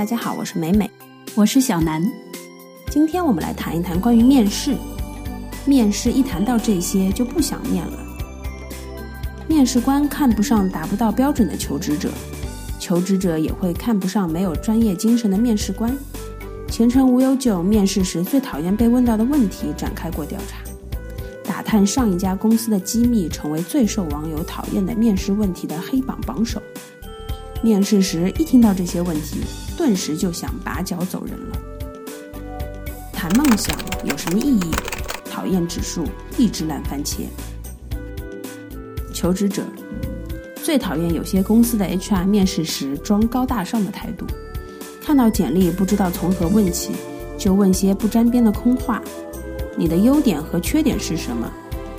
大家好，我是美美，我是小南。今天我们来谈一谈关于面试。面试一谈到这些就不想面了。面试官看不上达不到标准的求职者，求职者也会看不上没有专业精神的面试官。前程无忧就面试时最讨厌被问到的问题展开过调查，打探上一家公司的机密，成为最受网友讨厌的面试问题的黑榜榜首。面试时一听到这些问题，顿时就想拔脚走人了。谈梦想有什么意义？讨厌指数一只烂番茄。求职者最讨厌有些公司的 HR 面试时装高大上的态度，看到简历不知道从何问起，就问些不沾边的空话。你的优点和缺点是什么？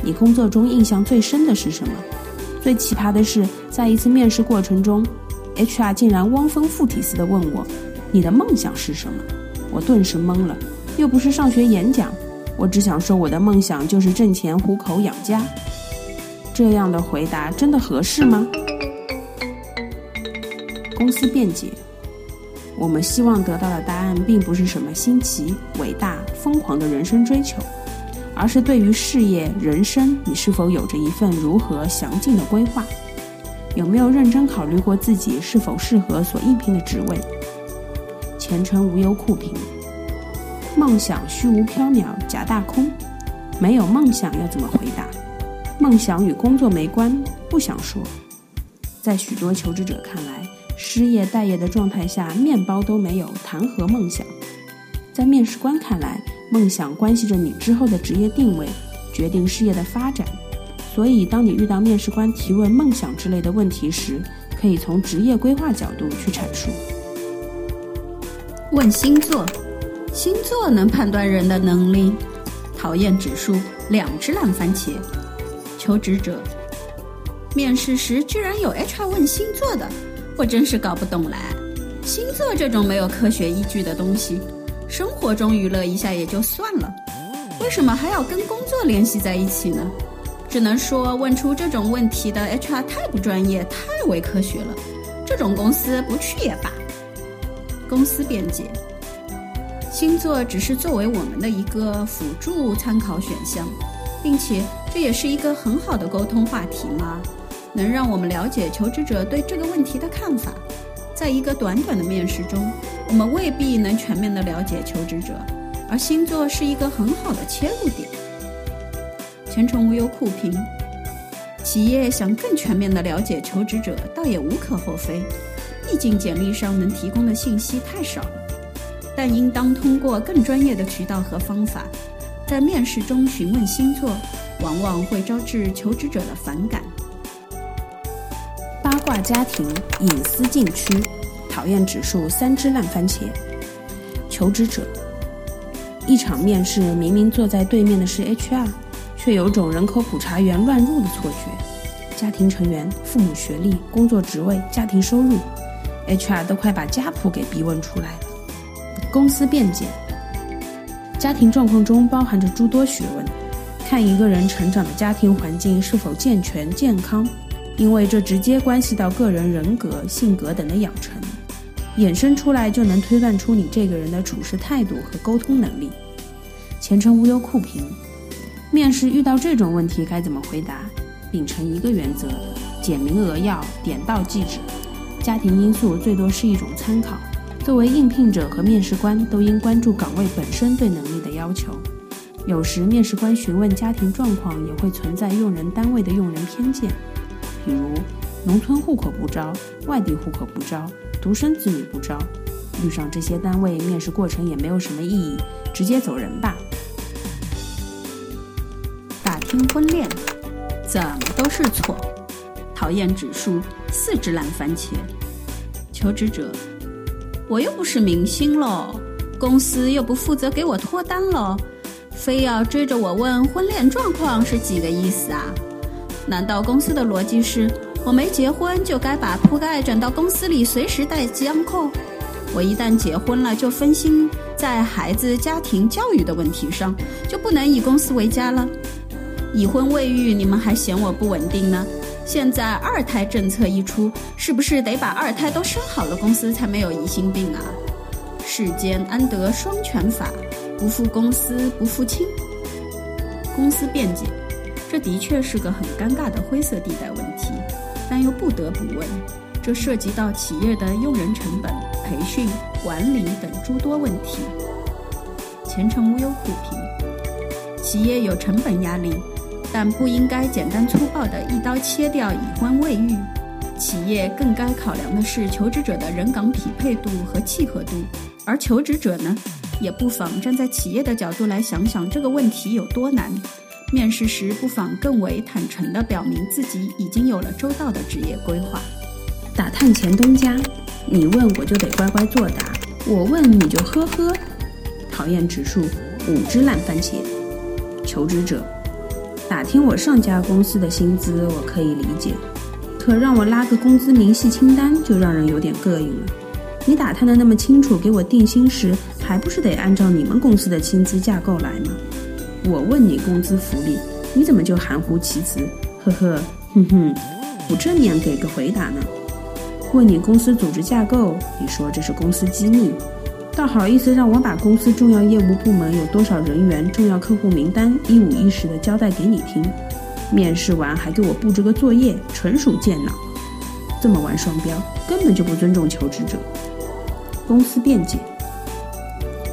你工作中印象最深的是什么？最奇葩的是，在一次面试过程中，HR 竟然汪峰附体似的问我：“你的梦想是什么？”我顿时懵了，又不是上学演讲。我只想说，我的梦想就是挣钱糊口养家。这样的回答真的合适吗？公司辩解：我们希望得到的答案并不是什么新奇、伟大、疯狂的人生追求，而是对于事业、人生，你是否有着一份如何详尽的规划？有没有认真考虑过自己是否适合所应聘的职位？前程无忧酷评。梦想虚无缥缈，假大空。没有梦想要怎么回答？梦想与工作没关，不想说。在许多求职者看来，失业待业的状态下，面包都没有，谈何梦想？在面试官看来，梦想关系着你之后的职业定位，决定事业的发展。所以，当你遇到面试官提问梦想之类的问题时，可以从职业规划角度去阐述。问星座。星座能判断人的能力，讨厌指数两只烂番茄。求职者面试时居然有 HR 问星座的，我真是搞不懂了。星座这种没有科学依据的东西，生活中娱乐一下也就算了，为什么还要跟工作联系在一起呢？只能说问出这种问题的 HR 太不专业，太伪科学了。这种公司不去也罢。公司辩解。星座只是作为我们的一个辅助参考选项，并且这也是一个很好的沟通话题嘛，能让我们了解求职者对这个问题的看法。在一个短短的面试中，我们未必能全面的了解求职者，而星座是一个很好的切入点。前程无忧酷评，企业想更全面的了解求职者，倒也无可厚非，毕竟简历上能提供的信息太少了。但应当通过更专业的渠道和方法，在面试中询问星座，往往会招致求职者的反感。八卦家庭隐私禁区，讨厌指数三只烂番茄。求职者一场面试，明明坐在对面的是 HR，却有种人口普查员乱入的错觉。家庭成员、父母学历、工作职位、家庭收入，HR 都快把家谱给逼问出来了。公司辩解：家庭状况中包含着诸多学问，看一个人成长的家庭环境是否健全健康，因为这直接关系到个人人格、性格等的养成，衍生出来就能推断出你这个人的处事态度和沟通能力。前程无忧酷评：面试遇到这种问题该怎么回答？秉承一个原则：简明扼要，点到即止。家庭因素最多是一种参考。作为应聘者和面试官，都应关注岗位本身对能力的要求。有时，面试官询问家庭状况，也会存在用人单位的用人偏见，比如农村户口不招，外地户口不招，独生子女不招。遇上这些单位，面试过程也没有什么意义，直接走人吧。打听婚恋，怎么都是错。讨厌指数四只烂番茄。求职者。我又不是明星喽，公司又不负责给我脱单喽，非要追着我问婚恋状况是几个意思啊？难道公司的逻辑是我没结婚就该把铺盖转到公司里随时带监控？我一旦结婚了就分心在孩子家庭教育的问题上，就不能以公司为家了？已婚未育，你们还嫌我不稳定呢？现在二胎政策一出，是不是得把二胎都生好了，公司才没有疑心病啊？世间安得双全法？不负公司不负亲。公司辩解，这的确是个很尴尬的灰色地带问题，但又不得不问，这涉及到企业的用人成本、培训、管理等诸多问题。前程无忧互评：企业有成本压力，但不应该简单粗暴地一刀切掉已婚未育。企业更该考量的是求职者的人岗匹配度和契合度，而求职者呢，也不妨站在企业的角度来想想这个问题有多难。面试时不妨更为坦诚地表明自己已经有了周到的职业规划。打探前东家，你问我就得乖乖作答，我问你就呵呵。讨厌指数五只烂番茄。求职者，打听我上家公司的薪资我可以理解。可让我拉个工资明细清单，就让人有点膈应了。你打探的那么清楚，给我定薪时还不是得按照你们公司的薪资架构来吗？我问你工资福利，你怎么就含糊其辞？呵呵，哼哼，不正面给个回答呢？问你公司组织架构，你说这是公司机密，倒好意思让我把公司重要业务部门有多少人员、重要客户名单一五一十的交代给你听。面试完还给我布置个作业，纯属贱脑。这么玩双标，根本就不尊重求职者。公司辩解：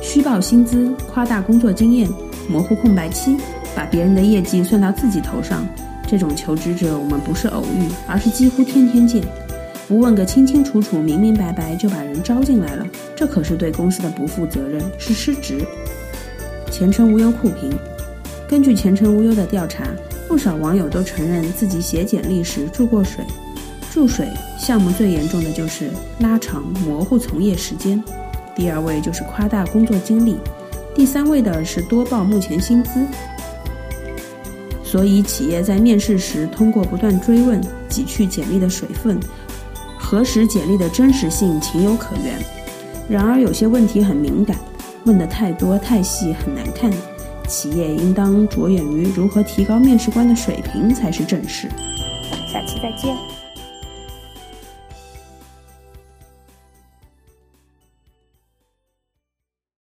虚报薪资、夸大工作经验、模糊空白期，把别人的业绩算到自己头上，这种求职者我们不是偶遇，而是几乎天天见。不问个清清楚楚、明明白白就把人招进来了，这可是对公司的不负责任，是失职。前程无忧酷评：根据前程无忧的调查。不少网友都承认自己写简历时注过水，注水项目最严重的就是拉长模糊从业时间，第二位就是夸大工作经历，第三位的是多报目前薪资。所以企业在面试时通过不断追问挤去简历的水分，核实简历的真实性情有可原。然而有些问题很敏感，问得太多太细很难看。企业应当着眼于如何提高面试官的水平才是正事。下期再见。